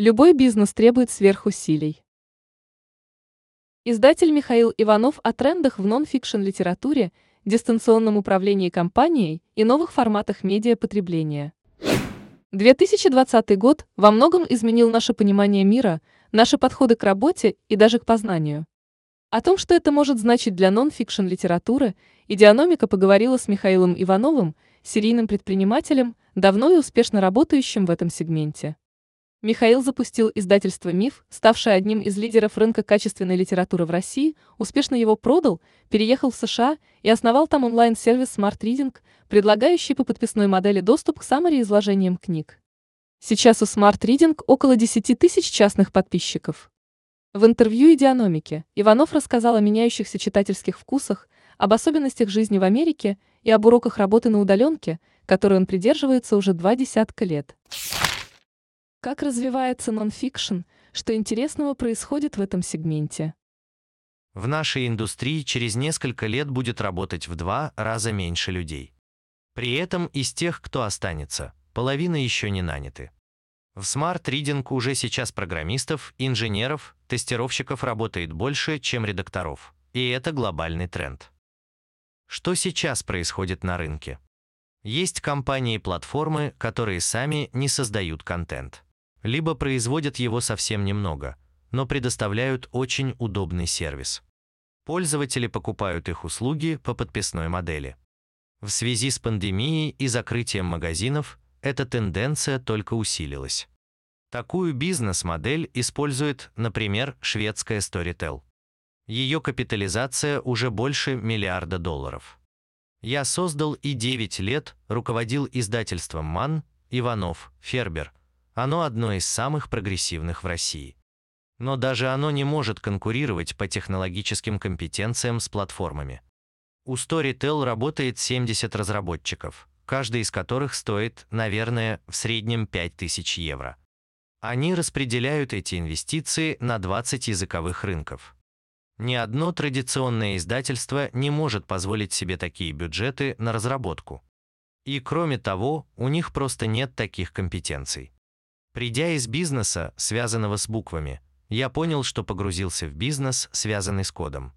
Любой бизнес требует сверхусилий. Издатель Михаил Иванов о трендах в нон-фикшн литературе, дистанционном управлении компанией и новых форматах медиапотребления. 2020 год во многом изменил наше понимание мира, наши подходы к работе и даже к познанию. О том, что это может значить для нон-фикшн литературы, Идеономика поговорила с Михаилом Ивановым, серийным предпринимателем, давно и успешно работающим в этом сегменте. Михаил запустил издательство «Миф», ставшее одним из лидеров рынка качественной литературы в России, успешно его продал, переехал в США и основал там онлайн-сервис Smart Reading, предлагающий по подписной модели доступ к самори-изложениям книг. Сейчас у Smart Reading около 10 тысяч частных подписчиков. В интервью «Идеономике» Иванов рассказал о меняющихся читательских вкусах, об особенностях жизни в Америке и об уроках работы на удаленке, которой он придерживается уже два десятка лет. Как развивается нонфикшн, что интересного происходит в этом сегменте? В нашей индустрии через несколько лет будет работать в два раза меньше людей. При этом из тех, кто останется, половина еще не наняты. В Smart Reading уже сейчас программистов, инженеров, тестировщиков работает больше, чем редакторов. И это глобальный тренд. Что сейчас происходит на рынке? Есть компании-платформы, которые сами не создают контент либо производят его совсем немного, но предоставляют очень удобный сервис. Пользователи покупают их услуги по подписной модели. В связи с пандемией и закрытием магазинов эта тенденция только усилилась. Такую бизнес-модель использует, например, шведская Storytel. Ее капитализация уже больше миллиарда долларов. Я создал и 9 лет руководил издательством МАН, Иванов, Фербер – оно одно из самых прогрессивных в России. Но даже оно не может конкурировать по технологическим компетенциям с платформами. У Storytel работает 70 разработчиков, каждый из которых стоит, наверное, в среднем 5000 евро. Они распределяют эти инвестиции на 20 языковых рынков. Ни одно традиционное издательство не может позволить себе такие бюджеты на разработку. И кроме того, у них просто нет таких компетенций. Придя из бизнеса, связанного с буквами, я понял, что погрузился в бизнес, связанный с кодом.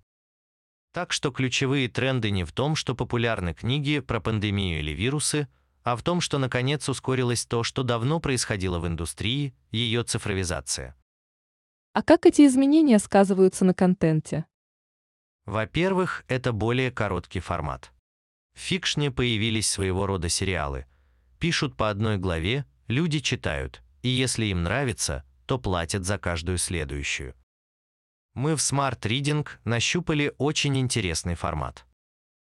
Так что ключевые тренды не в том, что популярны книги про пандемию или вирусы, а в том, что наконец ускорилось то, что давно происходило в индустрии, ее цифровизация. А как эти изменения сказываются на контенте? Во-первых, это более короткий формат. В фикшне появились своего рода сериалы. Пишут по одной главе, люди читают, и если им нравится, то платят за каждую следующую. Мы в Smart Reading нащупали очень интересный формат.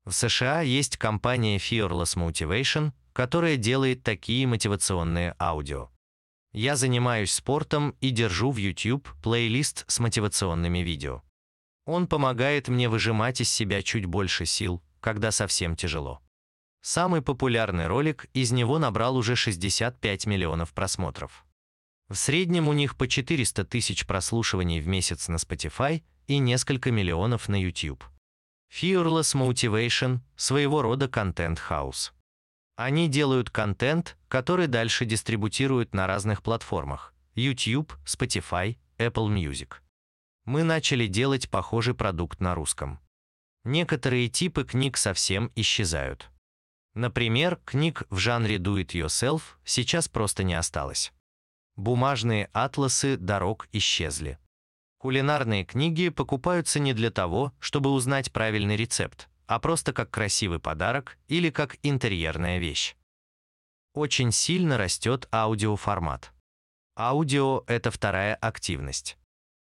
В США есть компания Fearless Motivation, которая делает такие мотивационные аудио. Я занимаюсь спортом и держу в YouTube плейлист с мотивационными видео. Он помогает мне выжимать из себя чуть больше сил, когда совсем тяжело. Самый популярный ролик из него набрал уже 65 миллионов просмотров. В среднем у них по 400 тысяч прослушиваний в месяц на Spotify и несколько миллионов на YouTube. Fearless Motivation – своего рода контент-хаус. Они делают контент, который дальше дистрибутируют на разных платформах – YouTube, Spotify, Apple Music. Мы начали делать похожий продукт на русском. Некоторые типы книг совсем исчезают. Например, книг в жанре Do It Yourself сейчас просто не осталось. Бумажные атласы дорог исчезли. Кулинарные книги покупаются не для того, чтобы узнать правильный рецепт, а просто как красивый подарок или как интерьерная вещь. Очень сильно растет аудиоформат. Аудио – это вторая активность.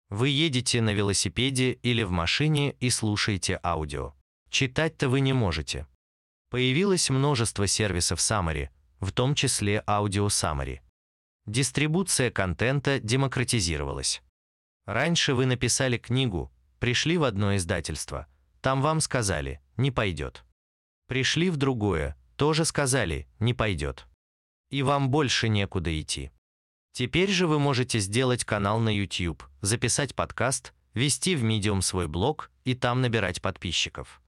Вы едете на велосипеде или в машине и слушаете аудио. Читать-то вы не можете. Появилось множество сервисов Summary, в том числе аудио Summary. Дистрибуция контента демократизировалась. Раньше вы написали книгу, пришли в одно издательство, там вам сказали «не пойдет». Пришли в другое, тоже сказали «не пойдет». И вам больше некуда идти. Теперь же вы можете сделать канал на YouTube, записать подкаст, вести в Medium свой блог и там набирать подписчиков.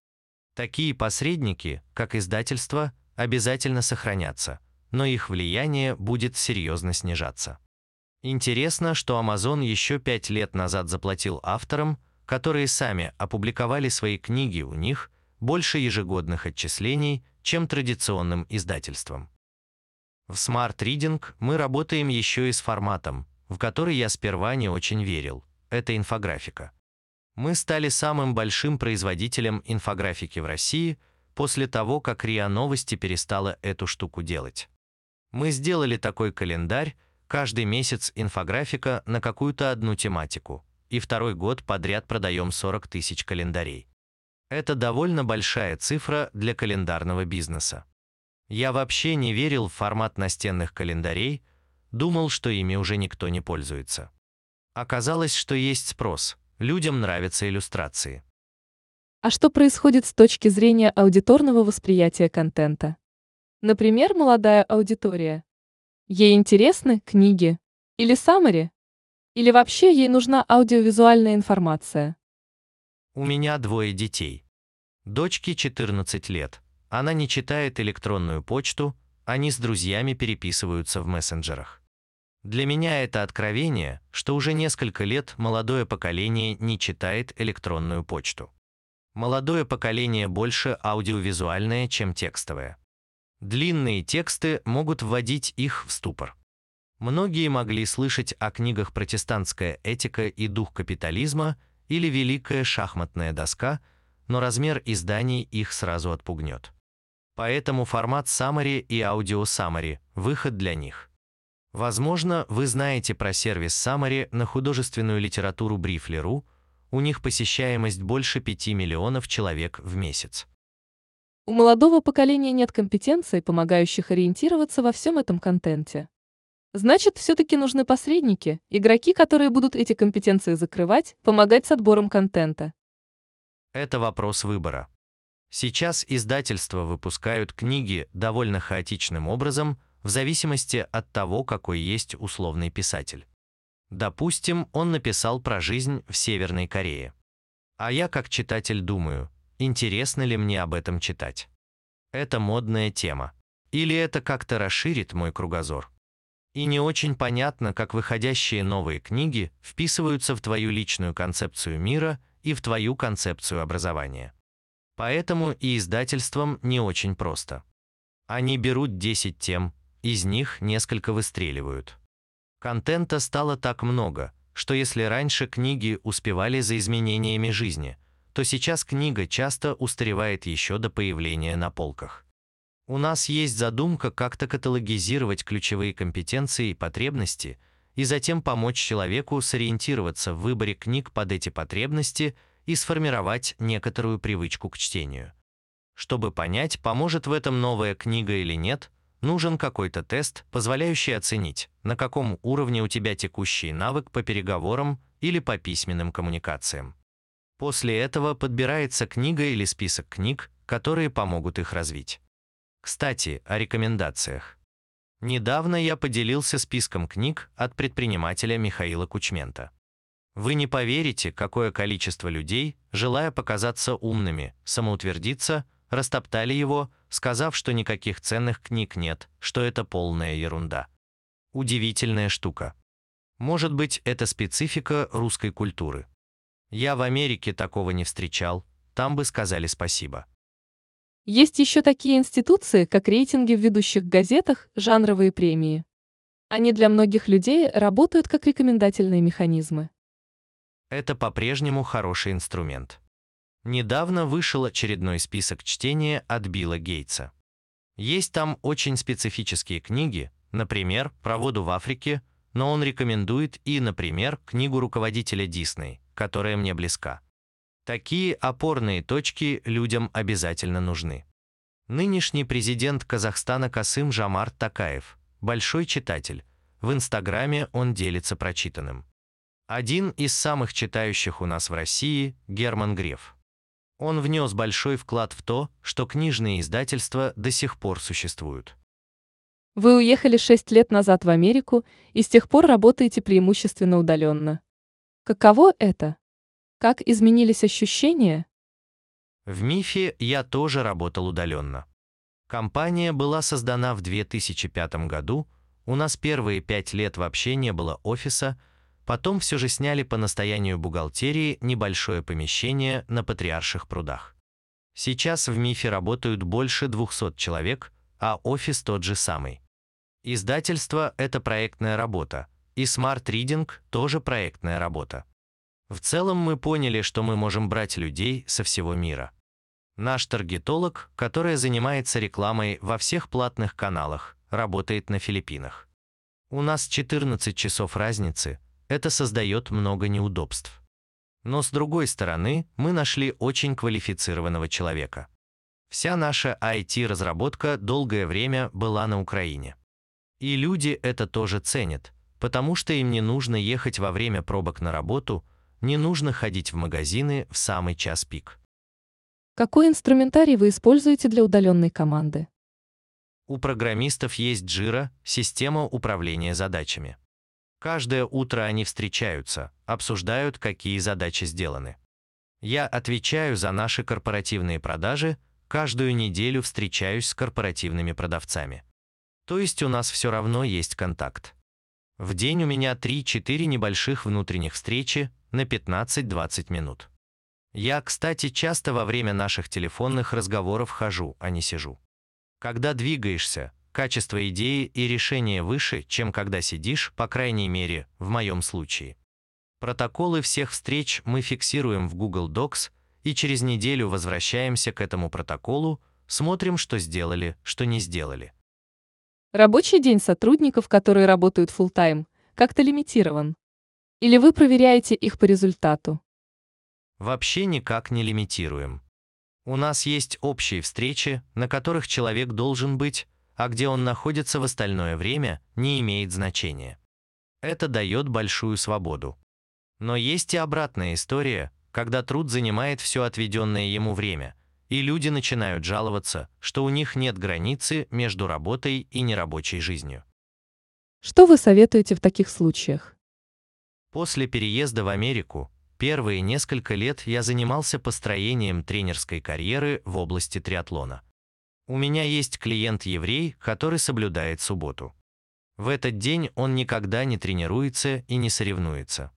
Такие посредники, как издательство, обязательно сохранятся – но их влияние будет серьезно снижаться. Интересно, что Amazon еще пять лет назад заплатил авторам, которые сами опубликовали свои книги у них, больше ежегодных отчислений, чем традиционным издательствам. В Smart Reading мы работаем еще и с форматом, в который я сперва не очень верил. Это инфографика. Мы стали самым большим производителем инфографики в России после того, как РИА Новости перестала эту штуку делать. Мы сделали такой календарь, каждый месяц инфографика на какую-то одну тематику, и второй год подряд продаем 40 тысяч календарей. Это довольно большая цифра для календарного бизнеса. Я вообще не верил в формат настенных календарей, думал, что ими уже никто не пользуется. Оказалось, что есть спрос, людям нравятся иллюстрации. А что происходит с точки зрения аудиторного восприятия контента? Например, молодая аудитория. Ей интересны книги или саммари? Или вообще ей нужна аудиовизуальная информация? У меня двое детей. Дочке 14 лет. Она не читает электронную почту, они с друзьями переписываются в мессенджерах. Для меня это откровение, что уже несколько лет молодое поколение не читает электронную почту. Молодое поколение больше аудиовизуальное, чем текстовое. Длинные тексты могут вводить их в ступор. Многие могли слышать о книгах «Протестантская этика и дух капитализма» или «Великая шахматная доска», но размер изданий их сразу отпугнет. Поэтому формат summary и аудио summary – выход для них. Возможно, вы знаете про сервис Summary на художественную литературу Briefly.ru, у них посещаемость больше 5 миллионов человек в месяц. У молодого поколения нет компетенций, помогающих ориентироваться во всем этом контенте. Значит, все-таки нужны посредники, игроки, которые будут эти компетенции закрывать, помогать с отбором контента. Это вопрос выбора. Сейчас издательства выпускают книги довольно хаотичным образом, в зависимости от того, какой есть условный писатель. Допустим, он написал про жизнь в Северной Корее. А я как читатель думаю, интересно ли мне об этом читать. Это модная тема. Или это как-то расширит мой кругозор. И не очень понятно, как выходящие новые книги вписываются в твою личную концепцию мира и в твою концепцию образования. Поэтому и издательствам не очень просто. Они берут 10 тем, из них несколько выстреливают. Контента стало так много, что если раньше книги успевали за изменениями жизни, то сейчас книга часто устаревает еще до появления на полках. У нас есть задумка как-то каталогизировать ключевые компетенции и потребности и затем помочь человеку сориентироваться в выборе книг под эти потребности и сформировать некоторую привычку к чтению. Чтобы понять, поможет в этом новая книга или нет, нужен какой-то тест, позволяющий оценить, на каком уровне у тебя текущий навык по переговорам или по письменным коммуникациям. После этого подбирается книга или список книг, которые помогут их развить. Кстати, о рекомендациях. Недавно я поделился списком книг от предпринимателя Михаила Кучмента. Вы не поверите, какое количество людей, желая показаться умными, самоутвердиться, растоптали его, сказав, что никаких ценных книг нет, что это полная ерунда. Удивительная штука. Может быть, это специфика русской культуры. Я в Америке такого не встречал, там бы сказали спасибо. Есть еще такие институции, как рейтинги в ведущих газетах, жанровые премии. Они для многих людей работают как рекомендательные механизмы. Это по-прежнему хороший инструмент. Недавно вышел очередной список чтения от Билла Гейтса. Есть там очень специфические книги, например, про воду в Африке, но он рекомендует и, например, книгу руководителя Дисней, которая мне близка. Такие опорные точки людям обязательно нужны. Нынешний президент Казахстана Касым Жамарт Такаев – большой читатель. В Инстаграме он делится прочитанным. Один из самых читающих у нас в России – Герман Греф. Он внес большой вклад в то, что книжные издательства до сих пор существуют. Вы уехали шесть лет назад в Америку и с тех пор работаете преимущественно удаленно. Каково это? Как изменились ощущения? В МИФе я тоже работал удаленно. Компания была создана в 2005 году, У нас первые пять лет вообще не было офиса, потом все же сняли по настоянию бухгалтерии небольшое помещение на Патриарших прудах. Сейчас в МИФе работают больше 200 человек, а офис тот же самый. Издательство – это проектная работа, и Smart Reading – тоже проектная работа. В целом мы поняли, что мы можем брать людей со всего мира. Наш таргетолог, который занимается рекламой во всех платных каналах, работает на Филиппинах. У нас 14 часов разницы, это создает много неудобств. Но с другой стороны, мы нашли очень квалифицированного человека. Вся наша IT-разработка долгое время была на Украине. И люди это тоже ценят, потому что им не нужно ехать во время пробок на работу, не нужно ходить в магазины в самый час пик. Какой инструментарий вы используете для удаленной команды? У программистов есть Jira, система управления задачами. Каждое утро они встречаются, обсуждают, какие задачи сделаны. Я отвечаю за наши корпоративные продажи, каждую неделю встречаюсь с корпоративными продавцами. То есть у нас все равно есть контакт. В день у меня 3-4 небольших внутренних встречи на 15-20 минут. Я, кстати, часто во время наших телефонных разговоров хожу, а не сижу. Когда двигаешься, качество идеи и решения выше, чем когда сидишь, по крайней мере, в моем случае. Протоколы всех встреч мы фиксируем в Google Docs и через неделю возвращаемся к этому протоколу, смотрим, что сделали, что не сделали. Рабочий день сотрудников, которые работают full тайм как-то лимитирован. Или вы проверяете их по результату? Вообще никак не лимитируем. У нас есть общие встречи, на которых человек должен быть, а где он находится в остальное время, не имеет значения. Это дает большую свободу. Но есть и обратная история, когда труд занимает все отведенное ему время, и люди начинают жаловаться, что у них нет границы между работой и нерабочей жизнью. Что вы советуете в таких случаях? После переезда в Америку Первые несколько лет я занимался построением тренерской карьеры в области триатлона. У меня есть клиент-еврей, который соблюдает субботу. В этот день он никогда не тренируется и не соревнуется.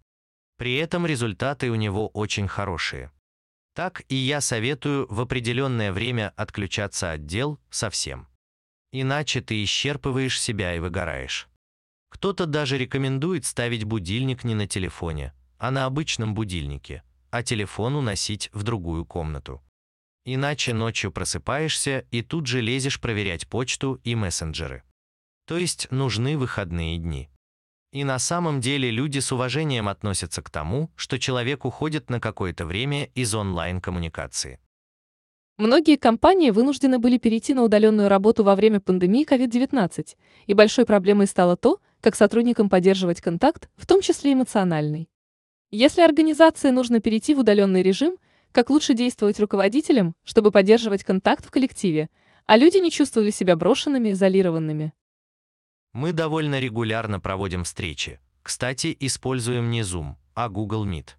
При этом результаты у него очень хорошие. Так и я советую в определенное время отключаться от дел совсем. Иначе ты исчерпываешь себя и выгораешь. Кто-то даже рекомендует ставить будильник не на телефоне, а на обычном будильнике, а телефон уносить в другую комнату. Иначе ночью просыпаешься и тут же лезешь проверять почту и мессенджеры. То есть нужны выходные дни. И на самом деле люди с уважением относятся к тому, что человек уходит на какое-то время из онлайн-коммуникации. Многие компании вынуждены были перейти на удаленную работу во время пандемии COVID-19, и большой проблемой стало то, как сотрудникам поддерживать контакт, в том числе эмоциональный. Если организации нужно перейти в удаленный режим, как лучше действовать руководителям, чтобы поддерживать контакт в коллективе, а люди не чувствовали себя брошенными, изолированными? Мы довольно регулярно проводим встречи. Кстати, используем не Zoom, а Google Meet.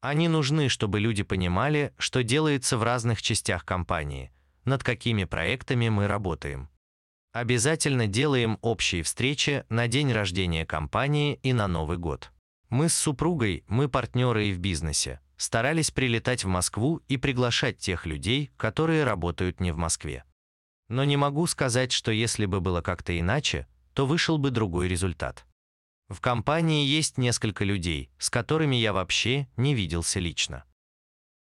Они нужны, чтобы люди понимали, что делается в разных частях компании, над какими проектами мы работаем. Обязательно делаем общие встречи на день рождения компании и на Новый год. Мы с супругой, мы партнеры и в бизнесе, старались прилетать в Москву и приглашать тех людей, которые работают не в Москве. Но не могу сказать, что если бы было как-то иначе, то вышел бы другой результат. В компании есть несколько людей, с которыми я вообще не виделся лично.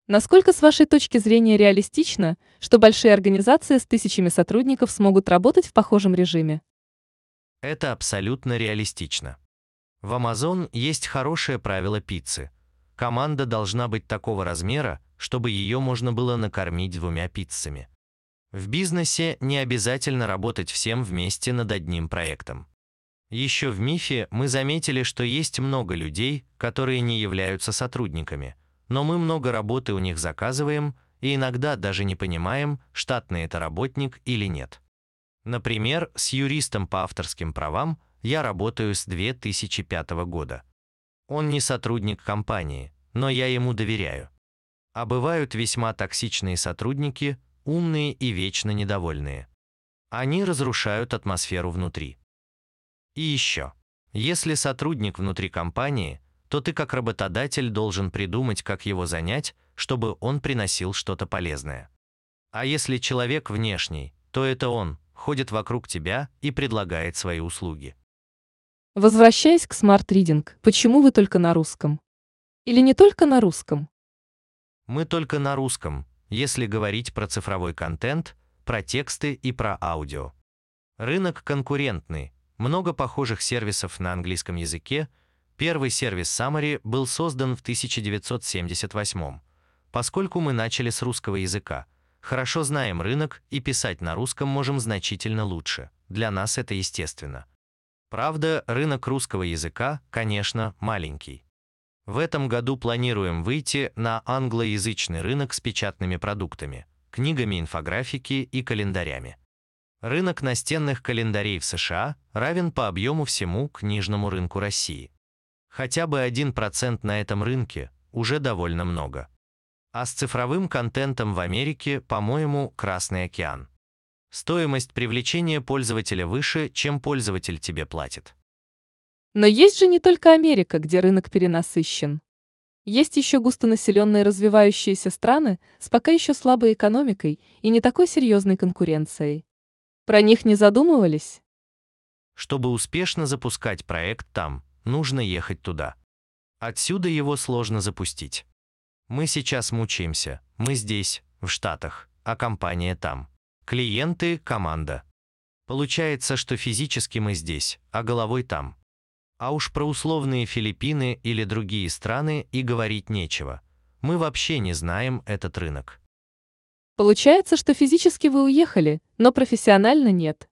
Насколько с вашей точки зрения реалистично, что большие организации с тысячами сотрудников смогут работать в похожем режиме? Это абсолютно реалистично. В Amazon есть хорошее правило пиццы. Команда должна быть такого размера, чтобы ее можно было накормить двумя пиццами. В бизнесе не обязательно работать всем вместе над одним проектом. Еще в МИФе мы заметили, что есть много людей, которые не являются сотрудниками, но мы много работы у них заказываем и иногда даже не понимаем, штатный это работник или нет. Например, с юристом по авторским правам я работаю с 2005 года. Он не сотрудник компании, но я ему доверяю. А бывают весьма токсичные сотрудники, умные и вечно недовольные. Они разрушают атмосферу внутри. И еще. Если сотрудник внутри компании, то ты как работодатель должен придумать, как его занять, чтобы он приносил что-то полезное. А если человек внешний, то это он, ходит вокруг тебя и предлагает свои услуги. Возвращаясь к Smart Reading, почему вы только на русском? Или не только на русском? Мы только на русском, если говорить про цифровой контент, про тексты и про аудио. Рынок конкурентный, много похожих сервисов на английском языке. Первый сервис Summary был создан в 1978 поскольку мы начали с русского языка. Хорошо знаем рынок и писать на русском можем значительно лучше. Для нас это естественно. Правда, рынок русского языка, конечно, маленький. В этом году планируем выйти на англоязычный рынок с печатными продуктами, книгами инфографики и календарями. Рынок настенных календарей в США равен по объему всему книжному рынку России. Хотя бы 1% на этом рынке уже довольно много. А с цифровым контентом в Америке, по-моему, Красный океан. Стоимость привлечения пользователя выше, чем пользователь тебе платит. Но есть же не только Америка, где рынок перенасыщен. Есть еще густонаселенные развивающиеся страны с пока еще слабой экономикой и не такой серьезной конкуренцией. Про них не задумывались? Чтобы успешно запускать проект там, нужно ехать туда. Отсюда его сложно запустить. Мы сейчас мучаемся, мы здесь, в Штатах, а компания там. Клиенты – команда. Получается, что физически мы здесь, а головой там. А уж про условные Филиппины или другие страны и говорить нечего. Мы вообще не знаем этот рынок. Получается, что физически вы уехали, но профессионально нет.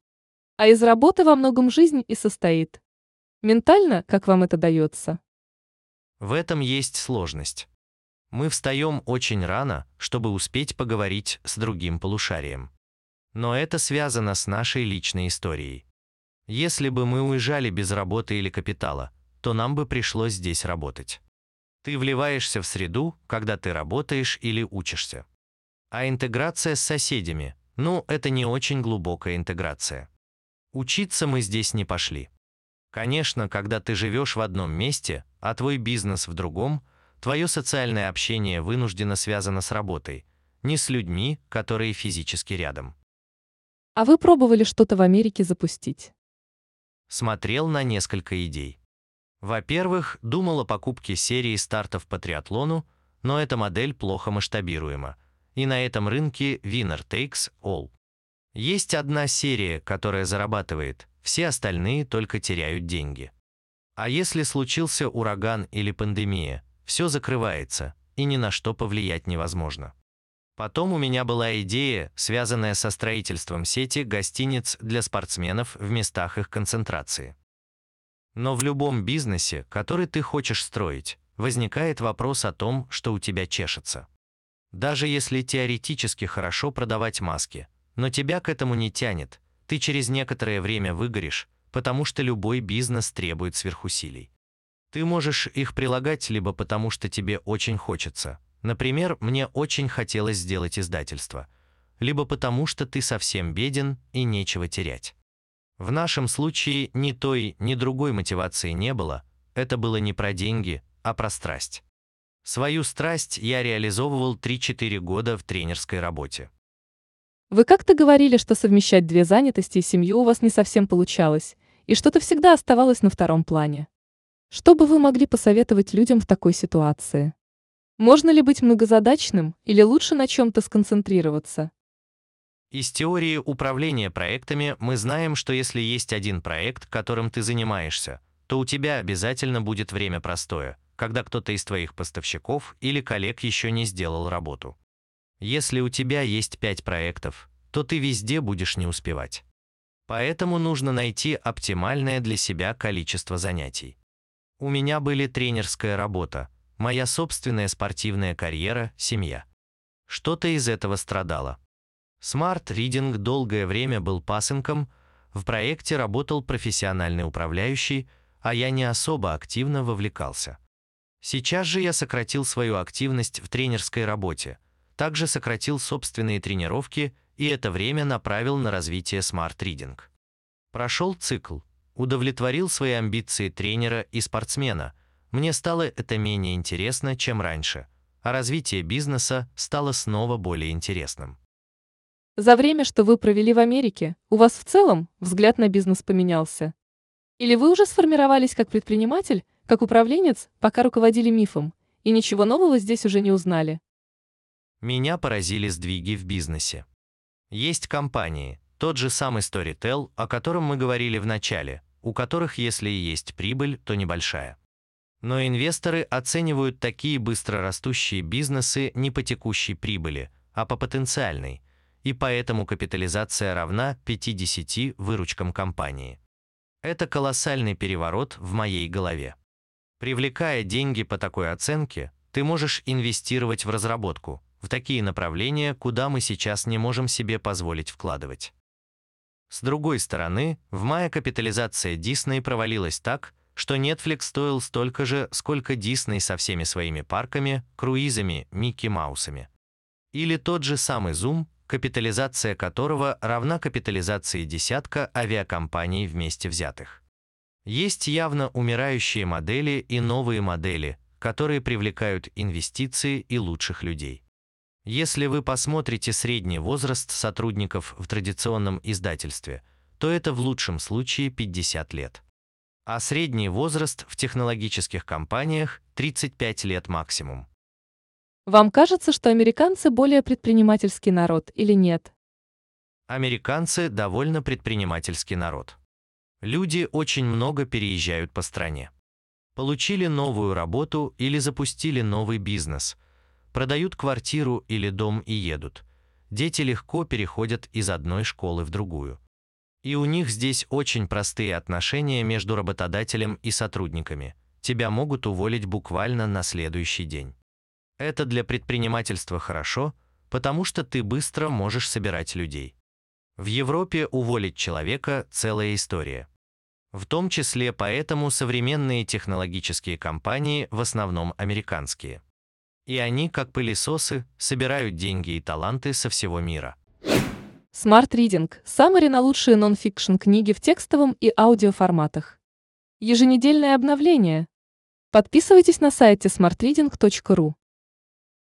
А из работы во многом жизнь и состоит. Ментально, как вам это дается? В этом есть сложность. Мы встаем очень рано, чтобы успеть поговорить с другим полушарием. Но это связано с нашей личной историей. Если бы мы уезжали без работы или капитала, то нам бы пришлось здесь работать. Ты вливаешься в среду, когда ты работаешь или учишься. А интеграция с соседями, ну, это не очень глубокая интеграция. Учиться мы здесь не пошли. Конечно, когда ты живешь в одном месте, а твой бизнес в другом, твое социальное общение вынуждено связано с работой, не с людьми, которые физически рядом. А вы пробовали что-то в Америке запустить? Смотрел на несколько идей. Во-первых, думал о покупке серии стартов по триатлону, но эта модель плохо масштабируема – и на этом рынке winner takes all. Есть одна серия, которая зарабатывает, все остальные только теряют деньги. А если случился ураган или пандемия, все закрывается, и ни на что повлиять невозможно. Потом у меня была идея, связанная со строительством сети гостиниц для спортсменов в местах их концентрации. Но в любом бизнесе, который ты хочешь строить, возникает вопрос о том, что у тебя чешется. Даже если теоретически хорошо продавать маски, но тебя к этому не тянет, ты через некоторое время выгоришь, потому что любой бизнес требует сверхусилий. Ты можешь их прилагать либо потому, что тебе очень хочется, например, мне очень хотелось сделать издательство, либо потому, что ты совсем беден и нечего терять. В нашем случае ни той, ни другой мотивации не было, это было не про деньги, а про страсть. Свою страсть я реализовывал 3-4 года в тренерской работе. Вы как-то говорили, что совмещать две занятости и семью у вас не совсем получалось, и что-то всегда оставалось на втором плане. Что бы вы могли посоветовать людям в такой ситуации? Можно ли быть многозадачным или лучше на чем-то сконцентрироваться? Из теории управления проектами мы знаем, что если есть один проект, которым ты занимаешься, то у тебя обязательно будет время простое – когда кто-то из твоих поставщиков или коллег еще не сделал работу. Если у тебя есть пять проектов, то ты везде будешь не успевать. Поэтому нужно найти оптимальное для себя количество занятий. У меня были тренерская работа, моя собственная спортивная карьера, семья. Что-то из этого страдало. Smart Reading долгое время был пасынком, в проекте работал профессиональный управляющий, а я не особо активно вовлекался. Сейчас же я сократил свою активность в тренерской работе, также сократил собственные тренировки и это время направил на развитие Smart Reading. Прошел цикл. удовлетворил свои амбиции тренера и спортсмена. Мне стало это менее интересно, чем раньше, а развитие бизнеса стало снова более интересным. За время, что вы провели в Америке, у вас в целом взгляд на бизнес поменялся? Или вы уже сформировались как предприниматель, как управленец, пока руководили мифом, и ничего нового здесь уже не узнали? Меня поразили сдвиги в бизнесе. Есть компании, тот же самый Storytel, о котором мы говорили в начале, у которых если и есть прибыль, то небольшая. Но инвесторы оценивают такие быстро растущие бизнесы не по текущей прибыли, а по потенциальной, и поэтому капитализация равна 50 выручкам компании. Это колоссальный переворот в моей голове. Привлекая деньги по такой оценке, ты можешь инвестировать в разработку, в такие направления, куда мы сейчас не можем себе позволить вкладывать. С другой стороны, в мае капитализация Disney провалилась так, что Netflix стоил столько же, сколько Disney со всеми своими парками, круизами, Микки Маусами. Или тот же самый Zoom, капитализация которого равна капитализации десятка авиакомпаний вместе взятых. Есть явно умирающие модели и новые модели, которые привлекают инвестиции и лучших людей. Если вы посмотрите средний возраст сотрудников в традиционном издательстве, то это в лучшем случае 50 лет. А средний возраст в технологических компаниях 35 лет максимум. Вам кажется, что американцы более предпринимательский народ или нет? Американцы довольно предпринимательский народ. Люди очень много переезжают по стране. Получили новую работу или запустили новый бизнес – продают квартиру или дом и едут. Дети легко переходят из одной школы в другую. И у них здесь очень простые отношения между работодателем и сотрудниками. Тебя могут уволить буквально на следующий день. Это для предпринимательства хорошо, потому что ты быстро можешь собирать людей. В Европе уволить человека – целая история. В том числе поэтому современные технологические компании в основном американские. И они, как пылесосы, собирают деньги и таланты со всего мира. Smart Reading – саммари на лучшие нон-фикшн книги в текстовом и аудиоформатах. Еженедельное обновление. Подписывайтесь на сайте smartreading.ru.